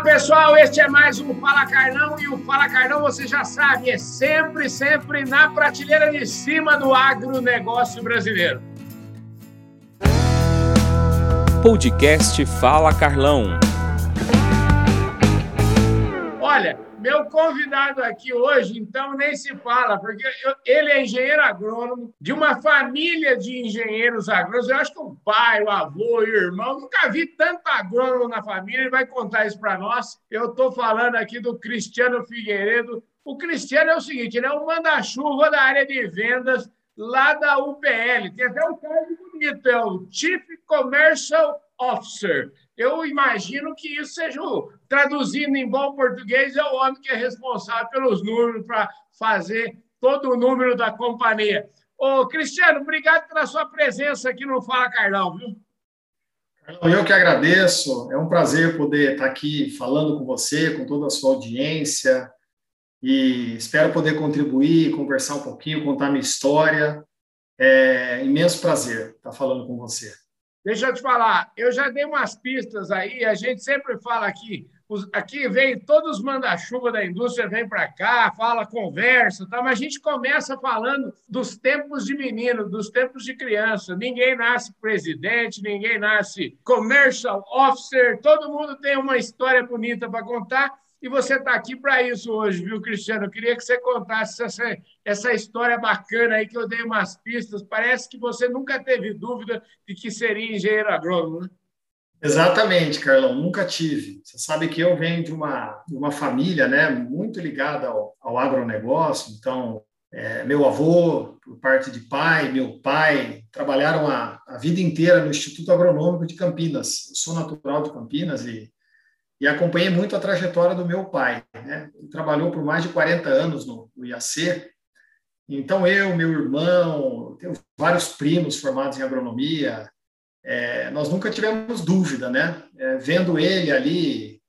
Olá, pessoal. Este é mais um Fala Carnão e o Fala Carnão, você já sabe, é sempre, sempre na prateleira de cima do agronegócio brasileiro. Podcast Fala Carlão. Olha, meu convidado aqui hoje, então, nem se fala, porque eu, ele é engenheiro agrônomo de uma família de engenheiros agrônomos. Eu acho que o pai, o avô, o irmão, nunca vi tanto agrônomo na família. Ele vai contar isso para nós. Eu estou falando aqui do Cristiano Figueiredo. O Cristiano é o seguinte: ele é um manda-chuva da área de vendas lá da UPL. Tem até um cargo bonito, é o Chief Commercial Officer. Eu imagino que isso seja, traduzindo em bom português, é o homem que é responsável pelos números para fazer todo o número da companhia. Ô, Cristiano, obrigado pela sua presença aqui no Fala Carlão, viu? Eu que agradeço. É um prazer poder estar aqui falando com você, com toda a sua audiência. E espero poder contribuir, conversar um pouquinho, contar minha história. É imenso prazer estar falando com você. Deixa eu te falar, eu já dei umas pistas aí, a gente sempre fala aqui, os, aqui vem todos os manda-chuva da indústria, vem para cá, fala, conversa, tá? mas a gente começa falando dos tempos de menino, dos tempos de criança. Ninguém nasce presidente, ninguém nasce commercial officer, todo mundo tem uma história bonita para contar e você está aqui para isso hoje, viu, Cristiano? Eu queria que você contasse essa, essa história bacana aí que eu dei umas pistas. Parece que você nunca teve dúvida de que seria engenheiro agrônomo, né? Exatamente, Carlão, nunca tive. Você sabe que eu venho de uma, de uma família né, muito ligada ao, ao agronegócio, então, é, meu avô, por parte de pai, meu pai, trabalharam a, a vida inteira no Instituto Agronômico de Campinas. Eu sou natural de Campinas e e acompanhei muito a trajetória do meu pai. Né? Ele trabalhou por mais de 40 anos no, no IAC. Então, eu, meu irmão, tenho vários primos formados em agronomia, é, nós nunca tivemos dúvida, né? É, vendo ele ali,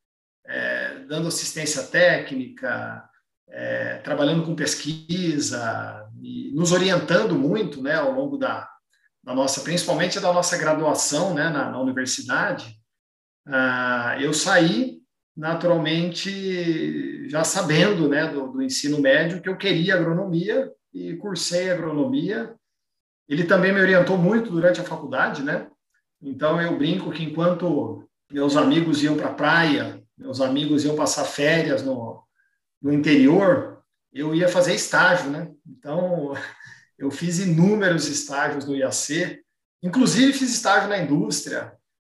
é, dando assistência técnica, é, trabalhando com pesquisa, nos orientando muito, né, ao longo da, da nossa, principalmente da nossa graduação, né, na, na universidade, eu saí naturalmente já sabendo né, do, do, ensino médio que eu queria agronomia e cursei agronomia. Ele também me orientou muito durante a faculdade, né? Então eu brinco que enquanto meus amigos iam para a praia, meus amigos iam passar férias no, no interior, eu ia fazer estágio, né? Então eu fiz inúmeros estágios no IAC, inclusive fiz estágio na indústria,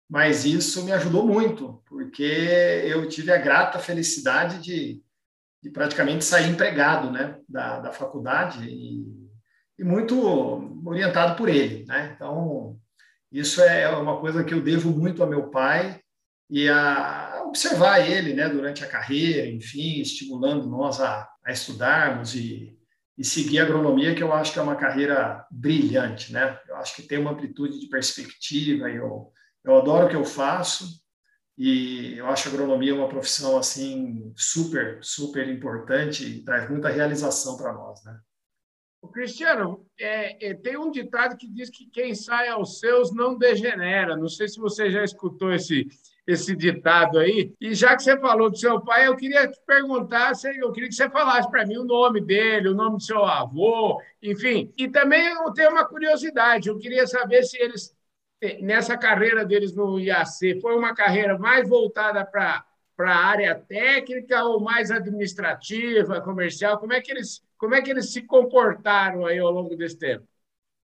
mas isso me ajudou muito, porque eu tive a grata felicidade de, de praticamente sair empregado né, da, da faculdade e, e, muito orientado por ele. Né? Então, isso é uma coisa que eu devo muito ao meu pai e a observar ele né, durante a carreira, enfim, estimulando nós a, a estudarmos e, e seguir a agronomia, que eu acho que é uma carreira brilhante. Né? Eu acho que tem uma amplitude de perspectiva e eu eu adoro o que eu faço e eu acho a agronomia uma profissão assim super, super importante e traz muita realização para nós, né? O Cristiano, é, é, tem um ditado que diz que quem sai aos seus não degenera. Não sei se você já escutou esse, esse ditado aí. E já que você falou do seu pai, eu queria te perguntar, eu queria que você falasse para mim o nome dele, o nome do seu avô, enfim. E também eu tenho uma curiosidade, eu queria saber se eles nessa carreira deles no IAC, foi uma carreira mais voltada para para a área técnica ou mais administrativa, comercial? Como é que eles como é que eles se comportaram aí ao longo desse tempo?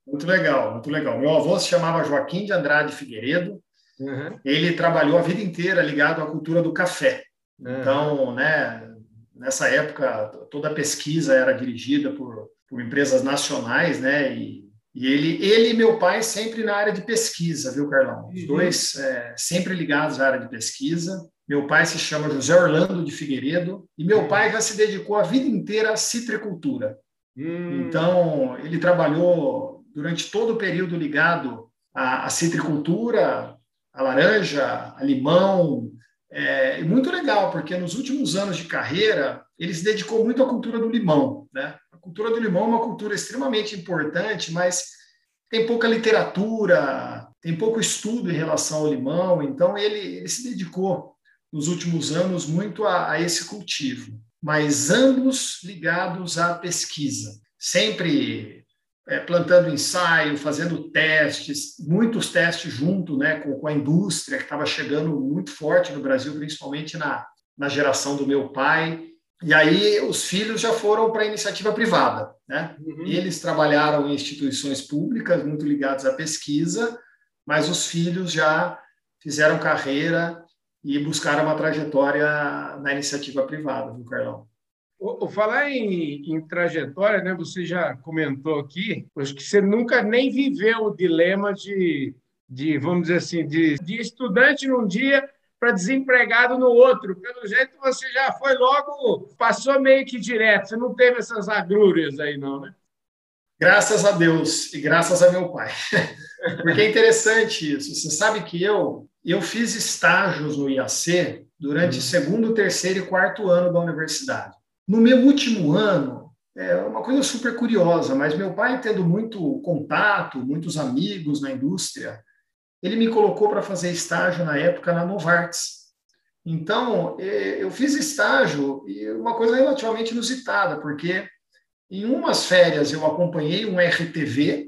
Muito legal, muito legal. Meu avô se chamava Joaquim de Andrade Figueiredo. Uhum. Ele trabalhou a vida inteira ligado à cultura do café. Uhum. Então, né, nessa época toda a pesquisa era dirigida por, por empresas nacionais, né, e e ele, ele e meu pai sempre na área de pesquisa, viu, Carlão? Os uhum. dois é, sempre ligados à área de pesquisa. Meu pai se chama José Orlando de Figueiredo e meu uhum. pai já se dedicou a vida inteira à citricultura. Uhum. Então, ele trabalhou durante todo o período ligado à, à citricultura, a laranja, a limão. É muito legal, porque nos últimos anos de carreira, ele se dedicou muito à cultura do limão, né? Cultura do limão é uma cultura extremamente importante, mas tem pouca literatura, tem pouco estudo em relação ao limão, então ele, ele se dedicou nos últimos anos muito a, a esse cultivo, mas ambos ligados à pesquisa, sempre é, plantando ensaio, fazendo testes, muitos testes junto né, com, com a indústria, que estava chegando muito forte no Brasil, principalmente na, na geração do meu pai. E aí os filhos já foram para a iniciativa privada. Né? Uhum. Eles trabalharam em instituições públicas, muito ligadas à pesquisa, mas os filhos já fizeram carreira e buscaram uma trajetória na iniciativa privada, viu, Carlão? O, o falar em, em, trajetória, né? Você já comentou aqui, acho que você nunca nem viveu o dilema de, de vamos dizer assim, de, de estudante num dia para desempregado no outro. Pelo jeito, você já foi logo, passou meio que direto. Você não teve essas agrúrias aí, não, né? Graças a Deus e graças a meu pai. Porque é interessante isso. Você sabe que eu, eu fiz estágios no IAC durante uhum. segundo, terceiro e quarto ano da universidade. No meu último ano, é uma coisa super curiosa, mas meu pai, tendo muito contato, muitos amigos na indústria, ele me colocou para fazer estágio na época na Novartis. Então, é, eu fiz estágio e uma coisa relativamente inusitada, porque em umas férias eu acompanhei um RTV,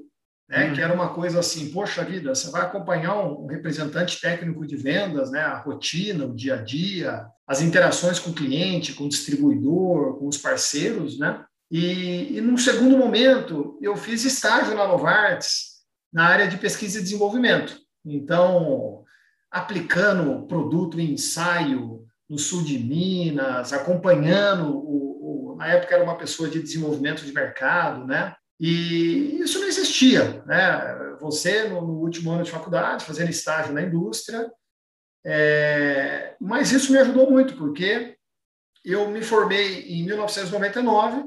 né, que era uma coisa assim, poxa vida, você vai acompanhar um, representante técnico de vendas, né, a rotina, o dia a dia, as interações com o cliente, com o distribuidor, com os parceiros, né? E, e num segundo momento, eu fiz estágio na Novartis, na área de pesquisa e desenvolvimento. Então, aplicando produto em ensaio no sul de Minas, acompanhando o, o, na época era uma pessoa de desenvolvimento de mercado, né? E isso não existia, né? Você no, no último ano de faculdade fazendo estágio na indústria, é, mas isso me ajudou muito porque eu me formei em 1999,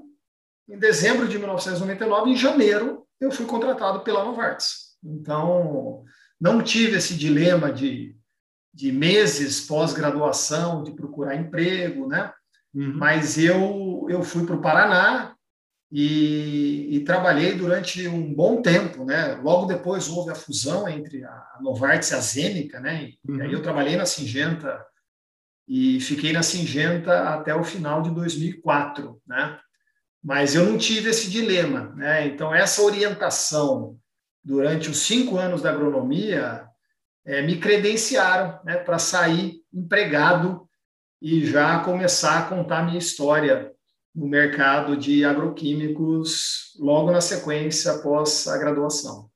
em dezembro de 1999, em janeiro eu fui contratado pela Novartis. Então não tive esse dilema de, de meses pós-graduação, de procurar emprego, né? Uhum. Mas eu, eu fui para o Paraná e, e, trabalhei durante um bom tempo, né? Logo depois houve a fusão entre a Novartis e a Zênica, né? E uhum. aí eu trabalhei na Singenta e fiquei na Singenta até o final de 2004, né? Mas eu não tive esse dilema, né? Então essa orientação durante os cinco anos da agronomia, é, me credenciaram né, para sair empregado e já começar a contar minha história no mercado de agroquímicos logo na sequência após a graduação.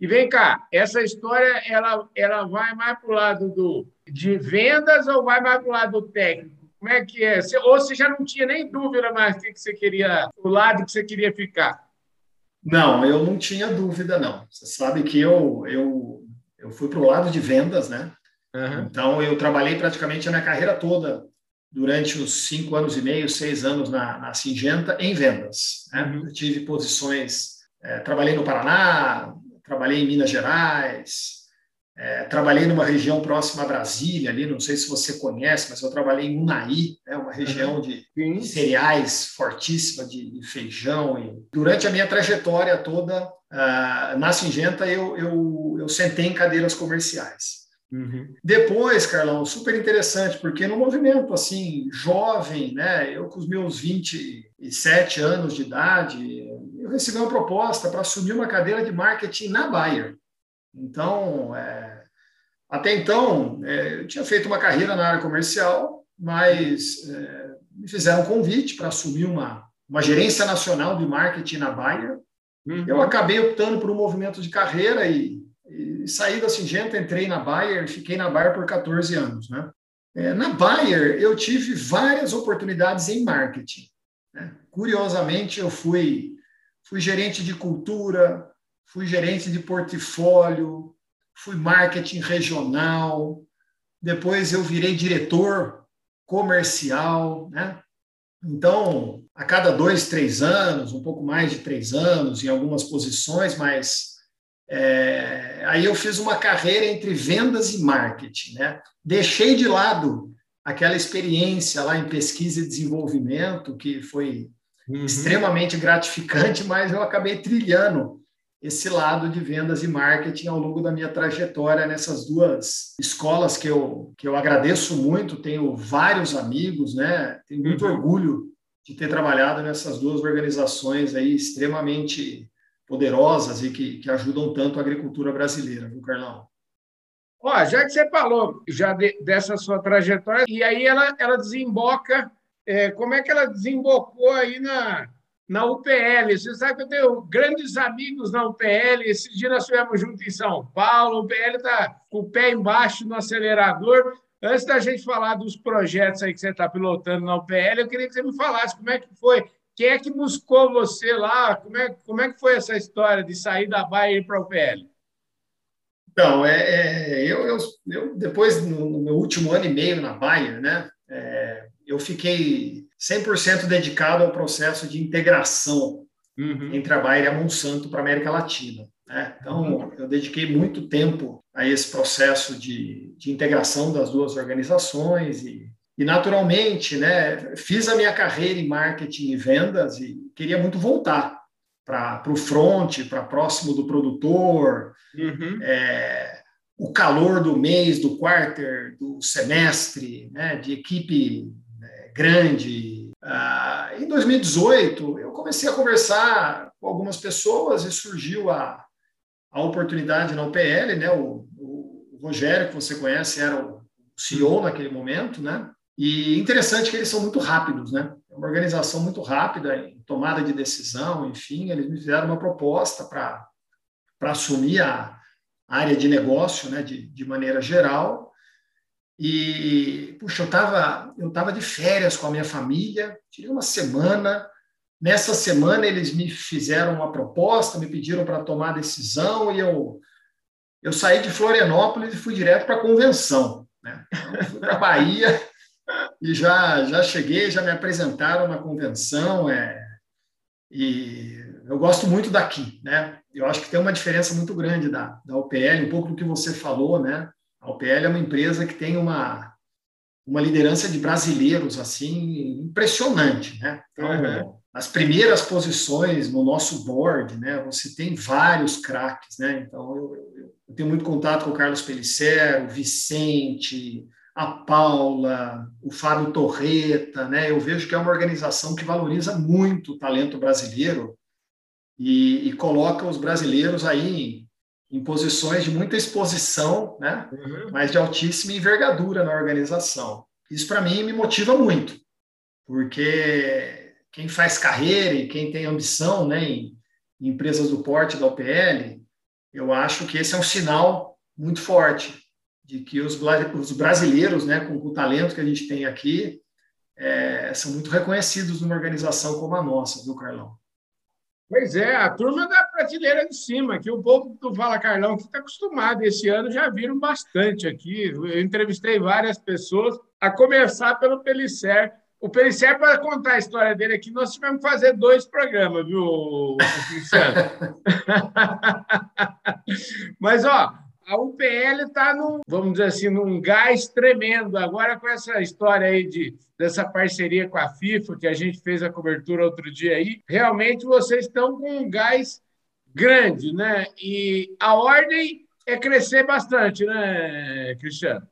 E vem cá, essa história ela, ela vai mais para o lado do, de vendas ou vai mais para o lado técnico? Como é que é? Ou você já não tinha nem dúvida mais do que você queria, o lado que você queria ficar? Não, eu não tinha dúvida, não. Você sabe que eu, eu, eu fui para o lado de vendas, né? Uhum. Então, eu trabalhei praticamente a minha carreira toda, durante os cinco anos e meio, seis anos na, na Singenta, em vendas. Né? Uhum. Eu tive posições, é, trabalhei no Paraná, trabalhei em Minas Gerais, é, trabalhei numa região próxima a Brasília, ali, não sei se você conhece, mas eu trabalhei em Unai, né, uma região de, de cereais fortíssima, de, de, feijão. E durante a minha trajetória toda uh, na Singenta, eu, eu, eu sentei em cadeiras comerciais. Uhum. Depois, Carlão, super interessante, porque no movimento assim, jovem, né, eu com os meus 27 anos de idade, eu recebi uma proposta para assumir uma cadeira de marketing na Bayer. Então, é, até então, é, eu tinha feito uma carreira na área comercial, mas é, me fizeram um convite para assumir uma, uma gerência nacional de marketing na Bayer. Uhum. Eu acabei optando por um movimento de carreira e, e saí da Singenta, entrei na Bayer e fiquei na Bayer por 14 anos. Né? É, na Bayer, eu tive várias oportunidades em marketing. Né? Curiosamente, eu fui, fui gerente de cultura, fui gerente de portfólio, fui marketing regional, depois eu virei diretor comercial, né? Então, a cada dois, três anos, um pouco mais de três anos, em algumas posições, mas é, aí eu fiz uma carreira entre vendas e marketing, né? Deixei de lado aquela experiência lá em pesquisa e desenvolvimento, que foi uhum. extremamente gratificante, mas eu acabei trilhando esse lado de vendas e marketing ao longo da minha trajetória nessas duas escolas que eu, que eu agradeço muito, tenho vários amigos, né? Tenho muito uhum. orgulho de ter trabalhado nessas duas organizações aí extremamente poderosas e que, que ajudam tanto a agricultura brasileira, viu, Carlão? Ó, já que você falou já de, dessa sua trajetória, e aí ela, ela desemboca, é, como é que ela desembocou aí na, na UPL? Você sabe que eu tenho grandes amigos na UPL, esse dia nós estivemos juntos em São Paulo, a UPL está com o pé embaixo no acelerador. Antes da gente falar dos projetos aí que você está pilotando na UPL, eu queria que você me falasse como é que foi, quem é que buscou você lá, como é, como é que foi essa história de sair da Baia e ir para a UPL? Então, é, é eu, eu, eu, depois, no, no, meu último ano e meio na Bayer, né, é, eu fiquei 100% dedicado ao processo de integração uhum. entre a Bayer e a Monsanto para a América Latina. Né? Então, uhum. eu dediquei muito tempo a esse processo de, de integração das duas organizações e, e, naturalmente, né, fiz a minha carreira em marketing e vendas e queria muito voltar para o front, para próximo do produtor, uhum. é, o calor do mês, do quarter, do semestre, né, de equipe grande. Ah, em 2018, eu comecei a conversar com algumas pessoas e surgiu a, a oportunidade na UPL, né, o, o Rogério, que você conhece, era o CEO naquele momento, né? E interessante que eles são muito rápidos, né? É uma organização muito rápida em tomada de decisão, enfim, eles me fizeram uma proposta para assumir a área de negócio, né, de, de maneira geral. E, puxa, eu estava eu tava de férias com a minha família, tirei uma semana. Nessa semana, eles me fizeram uma proposta, me pediram para tomar decisão, e eu, eu saí de Florianópolis e fui direto para a convenção. Né? Então, fui para a Bahia e já, já cheguei, já me apresentaram na convenção, é, e eu gosto muito daqui, né? Eu acho que tem uma diferença muito grande da, da UPL, um pouco do que você falou, né? A UPL é uma empresa que tem uma, uma liderança de brasileiros, assim, impressionante, né? Então, uhum. as primeiras posições no nosso board, né? Você tem vários craques, né? Então, eu, eu, eu tenho muito contato com o Carlos Pellicero, o Vicente, a Paula, o Fábio Torreta, né? Eu vejo que é uma organização que valoriza muito o talento brasileiro e, e coloca os brasileiros aí em, posições de muita exposição, né? Uhum. Mas de altíssima envergadura na organização. Isso para mim me motiva muito, porque quem faz carreira e quem tem ambição, né, em, em empresas do porte da OPL, eu acho que esse é um sinal muito forte de que os, os brasileiros, né, com o talento que a gente tem aqui, é, são muito reconhecidos numa organização como a nossa, viu, Carlão? Pois é, a turma da prateleira de cima, que o povo do Fala Carlão que está acostumado, esse ano já viram bastante aqui. Eu entrevistei várias pessoas, a começar pelo Pelicer. O Pelicer, para contar a história dele aqui, nós tivemos que fazer dois programas, viu, Cristiano? Mas, ó, a UPL está num, vamos dizer assim, num gás tremendo. Agora, com essa história aí de, dessa parceria com a FIFA, que a gente fez a cobertura outro dia aí, realmente vocês estão com um gás grande, né? E a ordem é crescer bastante, né, Cristiano?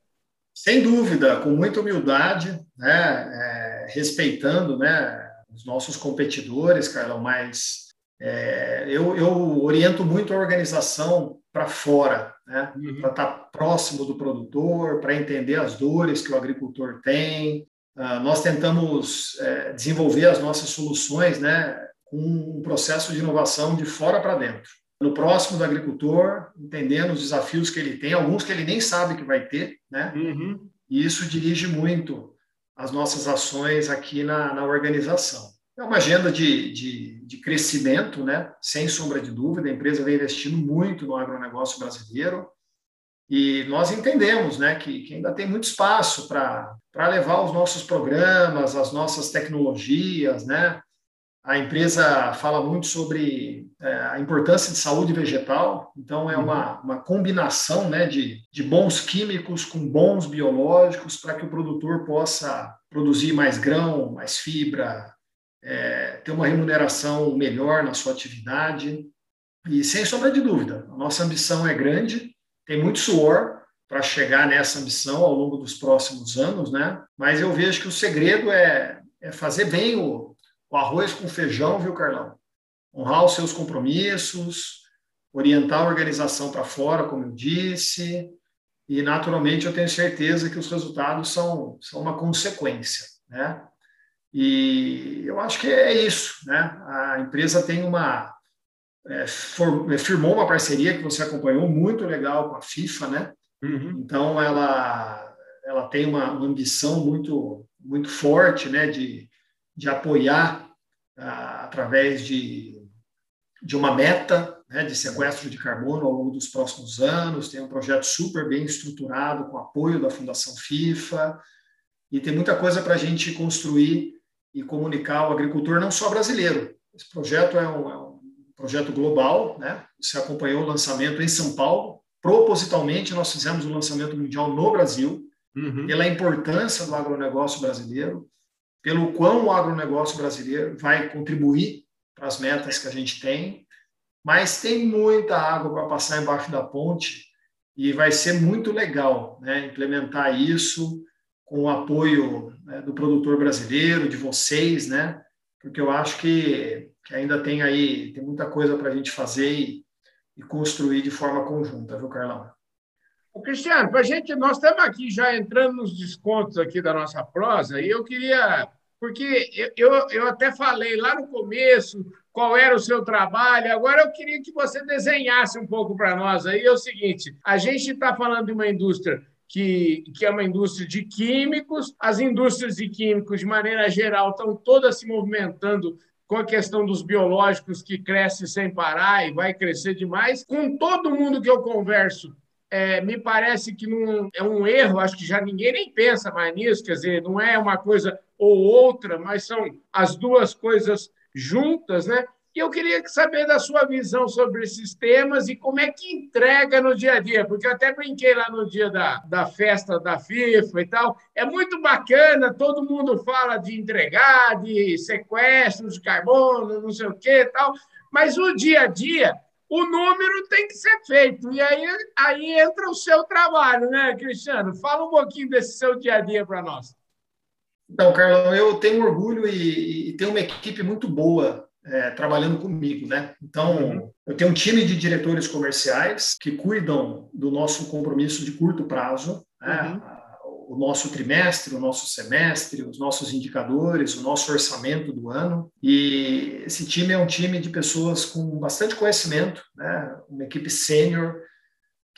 Sem dúvida, com muita humildade, né? É, respeitando né, os nossos competidores, Carlão, mas é, eu, eu oriento muito a organização para fora, né? Uhum. para estar tá próximo do produtor, para entender as dores que o agricultor tem. Uh, nós tentamos é, desenvolver as nossas soluções né, com um processo de inovação de fora para dentro. No próximo do agricultor, entendendo os desafios que ele tem, alguns que ele nem sabe que vai ter, né? Uhum. e isso dirige muito as nossas ações aqui na, na organização. É uma agenda de, de, de, crescimento, né? sem sombra de dúvida. A empresa vem investindo muito no agronegócio brasileiro e nós entendemos né, que, que ainda tem muito espaço para levar os nossos programas, as nossas tecnologias. Né? A empresa fala muito sobre é, a importância de saúde vegetal, então é uma, uhum. uma combinação né, de, de bons químicos com bons biológicos para que o produtor possa produzir mais grão, mais fibra, é, ter uma remuneração melhor na sua atividade. E sem sombra de dúvida, a nossa ambição é grande, tem muito suor para chegar nessa ambição ao longo dos próximos anos, né? Mas eu vejo que o segredo é, é fazer bem o, o arroz com feijão, viu, Carlão? Honrar os seus compromissos, orientar a organização para fora, como eu disse, e naturalmente eu tenho certeza que os resultados são, são uma consequência, né? E eu acho que é isso, né? A empresa tem uma é, for, é, firmou uma parceria que você acompanhou muito legal com a FIFA, né? Uhum. Então ela ela tem uma, uma, ambição muito muito forte, né? De, de apoiar ah, através de de uma meta né, de sequestro de carbono ao longo dos próximos anos. Tem um projeto super bem estruturado com apoio da Fundação FIFA e tem muita coisa para a gente construir e comunicar ao agricultor não só brasileiro. Esse projeto é um, é um projeto global, né? Você acompanhou o lançamento em São Paulo. Propositalmente, nós fizemos o lançamento mundial no Brasil, uhum. pela importância do agronegócio brasileiro, pelo quão o agronegócio brasileiro vai contribuir para as metas que a gente tem. Mas tem muita água para passar embaixo da ponte e vai ser muito legal né, implementar isso com o apoio né, do produtor brasileiro, de vocês, né? Porque eu acho que, que ainda tem aí, tem muita coisa para a gente fazer e, e, construir de forma conjunta, viu, Carlão? O Cristiano, para gente, nós estamos aqui já entrando nos descontos aqui da nossa prosa, e eu queria, porque eu, eu, eu até falei lá no começo qual era o seu trabalho. Agora eu queria que você desenhasse um pouco para nós aí. É o seguinte: a gente está falando de uma indústria que, que é uma indústria de químicos. As indústrias de químicos, de maneira geral, estão todas se movimentando com a questão dos biológicos que cresce sem parar e vai crescer demais. Com todo mundo que eu converso, é, me parece que não é um erro, acho que já ninguém nem pensa mais nisso, quer dizer, não é uma coisa ou outra, mas são as duas coisas juntas, né? E eu queria saber da sua visão sobre esses temas e como é que entrega no dia a dia, porque eu até brinquei lá no dia da, da festa da FIFA e tal. É muito bacana, todo mundo fala de entregar, de sequestro de carbono, não sei o que e tal, mas o dia a dia, o número tem que ser feito. E aí, aí entra o seu trabalho, né, Cristiano? Fala um pouquinho desse seu dia a dia para nós. Então, Carlão, eu tenho orgulho e, e tenho uma equipe muito boa é, trabalhando comigo, né? Então, uhum. eu tenho um time de diretores comerciais que cuidam do nosso compromisso de curto prazo, né? uhum. o nosso trimestre, o nosso semestre, os nossos indicadores, o nosso orçamento do ano. E esse time é um time de pessoas com bastante conhecimento, né? Uma equipe sênior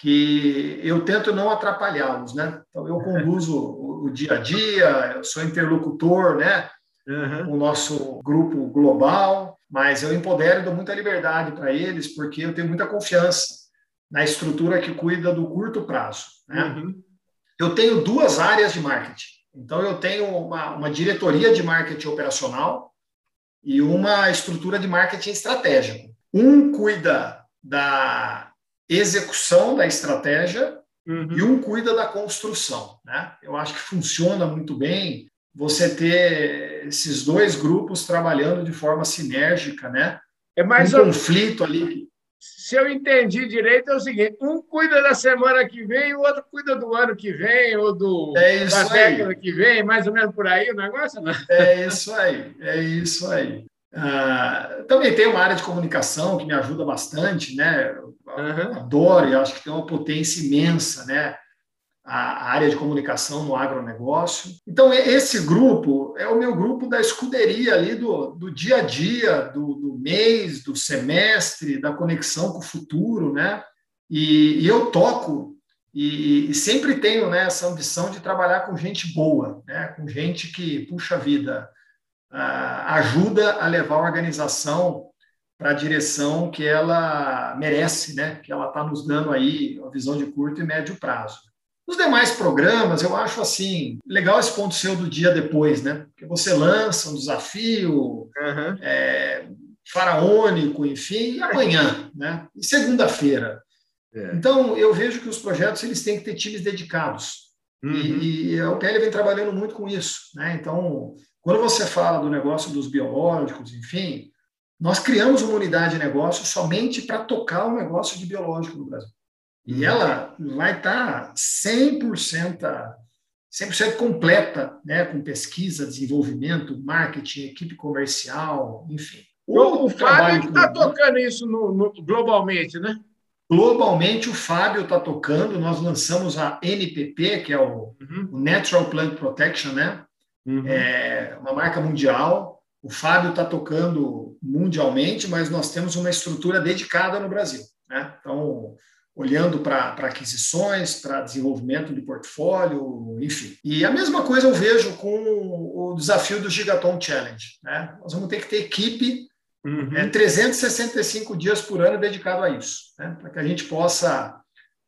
que eu tento não atrapalhá-los, né? Então, eu conduzo o, o dia a dia, eu sou interlocutor, né? Uhum. o nosso grupo global, mas eu empodero e dou muita liberdade para eles, porque eu tenho muita confiança na estrutura que cuida do curto prazo. Né? Uhum. Eu tenho duas áreas de marketing. Então, eu tenho uma, uma diretoria de marketing operacional e uma estrutura de marketing estratégico. Um cuida da execução da estratégia uhum. e um cuida da construção. Né? Eu acho que funciona muito bem você ter esses dois grupos trabalhando de forma sinérgica, né? É mais um conflito ali. Se eu entendi direito, é o seguinte: um cuida da semana que vem, o outro cuida do ano que vem, ou do, é da década que vem, mais ou menos por aí o negócio, né? É isso aí, é isso aí. Ah, também tem uma área de comunicação que me ajuda bastante, né? Uhum. Adoro e acho que tem uma potência imensa, né? A área de comunicação no agronegócio. Então, esse grupo é o meu grupo da escuderia ali do, do dia a dia, do, do mês, do semestre, da conexão com o futuro, né? E, e eu toco e, e, sempre tenho né, essa ambição de trabalhar com gente boa, né? com gente que, puxa vida, ajuda a levar a organização para a direção que ela merece, né? que ela está nos dando aí, a visão de curto e médio prazo. Os demais programas, eu acho assim, legal esse ponto seu do dia depois, né? Porque você lança um desafio uhum. é, faraônico, enfim, e amanhã, né? E segunda-feira. É. Então, eu vejo que os projetos eles têm que ter times dedicados. Uhum. E, e a UPL vem trabalhando muito com isso, né? Então, quando você fala do negócio dos biológicos, enfim, nós criamos uma unidade de negócio somente para tocar o negócio de biológico no Brasil. E ela vai estar 100%, 100 completa, né, com pesquisa, desenvolvimento, marketing, equipe comercial, enfim. O, o Fábio que está tocando isso no, no, globalmente, né? Globalmente, o Fábio está tocando. Nós lançamos a NPP, que é o, uhum. o Natural Plant Protection, né? Uhum. É uma marca mundial. O Fábio está tocando mundialmente, mas nós temos uma estrutura dedicada no Brasil. Né? Então, olhando para aquisições, para desenvolvimento de portfólio, enfim. E a mesma coisa eu vejo com o desafio do Gigaton Challenge. Né? Nós vamos ter que ter equipe uhum. é, 365 dias por ano dedicado a isso, né? para que a gente possa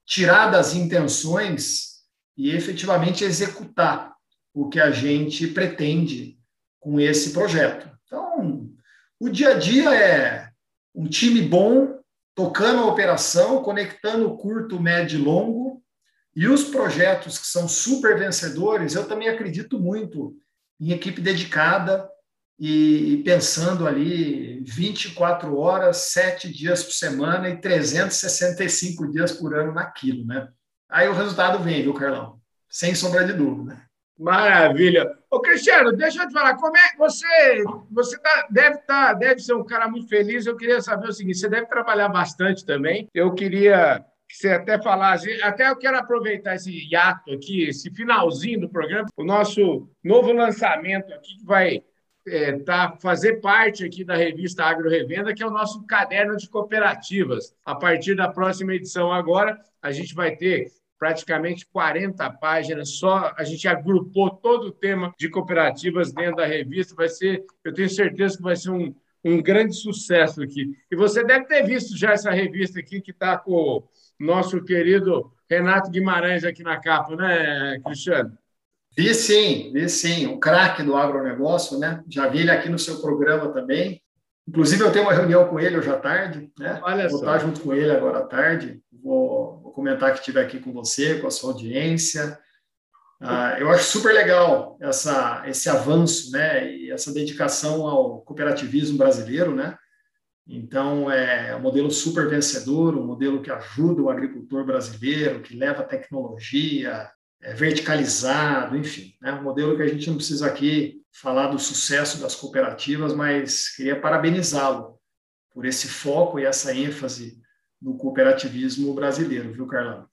tirar das intenções e efetivamente executar o que a gente pretende com esse projeto. Então, o dia a dia é um time bom tocando a operação, conectando curto, médio e longo. E os projetos que são super vencedores, eu também acredito muito em equipe dedicada e pensando ali 24 horas, 7 dias por semana e 365 dias por ano naquilo, né? Aí o resultado vem, viu, Carlão? Sem sombra de dúvida. Maravilha. Ô, Cristiano, deixa eu te falar, como é você você tá, deve tá, deve ser um cara muito feliz. Eu queria saber o seguinte: você deve trabalhar bastante também. Eu queria que você até falasse, até eu quero aproveitar esse hiato aqui, esse finalzinho do programa, o nosso novo lançamento aqui que vai é, tá, fazer parte aqui da revista Agro Revenda, que é o nosso caderno de cooperativas. A partir da próxima edição agora, a gente vai ter praticamente 40 páginas, só a gente agrupou todo o tema de cooperativas dentro da revista. Vai ser, eu tenho certeza que vai ser um, um grande sucesso aqui. E você deve ter visto já essa revista aqui que está com o nosso querido Renato Guimarães aqui na capa, né, Cristiano? Vi sim, vi sim. O craque do agronegócio, né? Já vi ele aqui no seu programa também. Inclusive, eu tenho uma reunião com ele hoje à tarde, né? Olha Vou só. estar junto com ele agora à tarde. Vou vou comentar que estive aqui com você, com a sua audiência. Ah, eu acho super legal essa, esse avanço, né, e essa dedicação ao cooperativismo brasileiro, né. Então é um modelo super vencedor, um modelo que ajuda o agricultor brasileiro, que leva tecnologia, é verticalizado, enfim, né, um modelo que a gente não precisa aqui falar do sucesso das cooperativas, mas queria parabenizá-lo por esse foco e essa ênfase no cooperativismo brasileiro, viu, Carlão?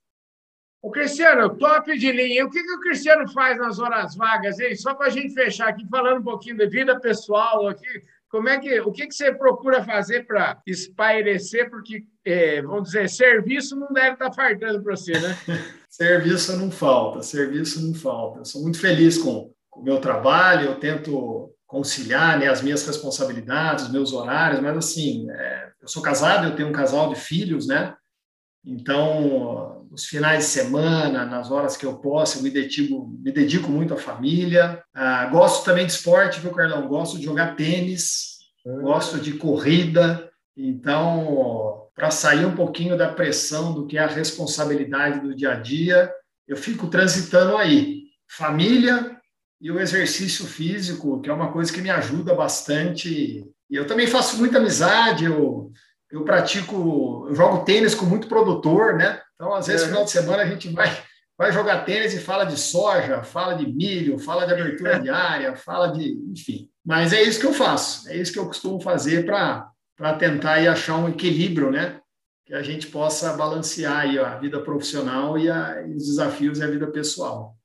O Cristiano, top de linha. O que, que o Cristiano faz nas horas vagas, hein? Só para a gente fechar aqui, falando um pouquinho de vida pessoal aqui, como é que, o que, que você procura fazer para espairecer? Porque, é, vamos dizer, serviço não deve estar tá fartando para você, né? serviço não falta, serviço não falta. Eu sou muito feliz com o meu trabalho, eu tento conciliar né, as minhas responsabilidades, os meus horários, mas assim, é, eu sou casado, eu tenho um casal de filhos, né? Então, nos finais de semana, nas horas que eu posso, eu me dedico, me dedico muito à família. Ah, gosto também de esporte, viu, Carlão? Gosto de jogar tênis, hum. gosto de corrida. Então, para sair um pouquinho da pressão do que é a responsabilidade do dia a dia, eu fico transitando aí. Família, e o exercício físico, que é uma coisa que me ajuda bastante. E eu também faço muita amizade, eu, eu pratico, eu jogo tênis com muito produtor, né? Então, às vezes, no final de semana, a gente vai, vai jogar tênis e fala de soja, fala de milho, fala de abertura diária, fala de. enfim. Mas é isso que eu faço, é isso que eu costumo fazer para tentar ir achar um equilíbrio, né? Que a gente possa balancear aí a vida profissional e, a, e os desafios e a vida pessoal.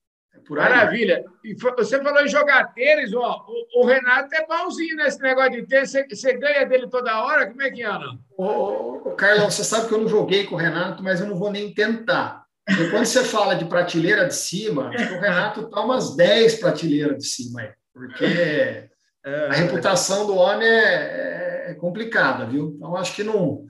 Maravilha. E você falou em jogar tênis, ó, o, o Renato é bonzinho nesse negócio de tênis. Você, você ganha dele toda hora? Como é que anda? Ô, ô, Carlos, você sabe que eu não joguei com o Renato, mas eu não vou nem tentar. Porque quando você fala de prateleira de cima, o Renato está umas 10 prateleiras de cima aí, porque é, a reputação do homem é, é, é complicada, viu? Então, acho que não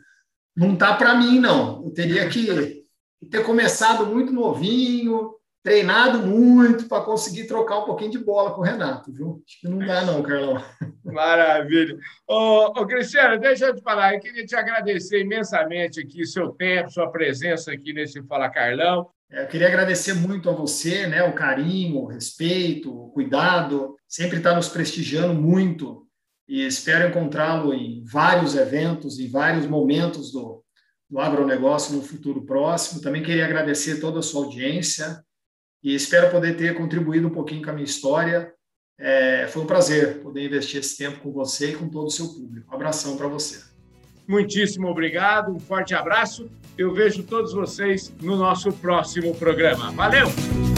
não tá para mim, não. Eu teria que ter começado muito novinho, treinado muito para conseguir trocar um pouquinho de bola com o Renato, viu? Acho que não dá, não, Carlão. Maravilha. Ô, ô, Cristiano, deixa eu te falar, eu queria te agradecer imensamente aqui seu tempo, sua presença aqui nesse Fala Carlão. É, eu queria agradecer muito a você, né, o carinho, o respeito, o cuidado, sempre está nos prestigiando muito e espero encontrá-lo em vários eventos, em vários momentos do, do agronegócio no futuro próximo. Também queria agradecer toda a sua audiência e espero poder ter contribuído um pouquinho com a minha história. É, foi um prazer poder investir esse tempo com você e com todo o seu público. Um abração para você. Muitíssimo obrigado, um forte abraço. Eu vejo todos vocês no nosso próximo programa. Valeu!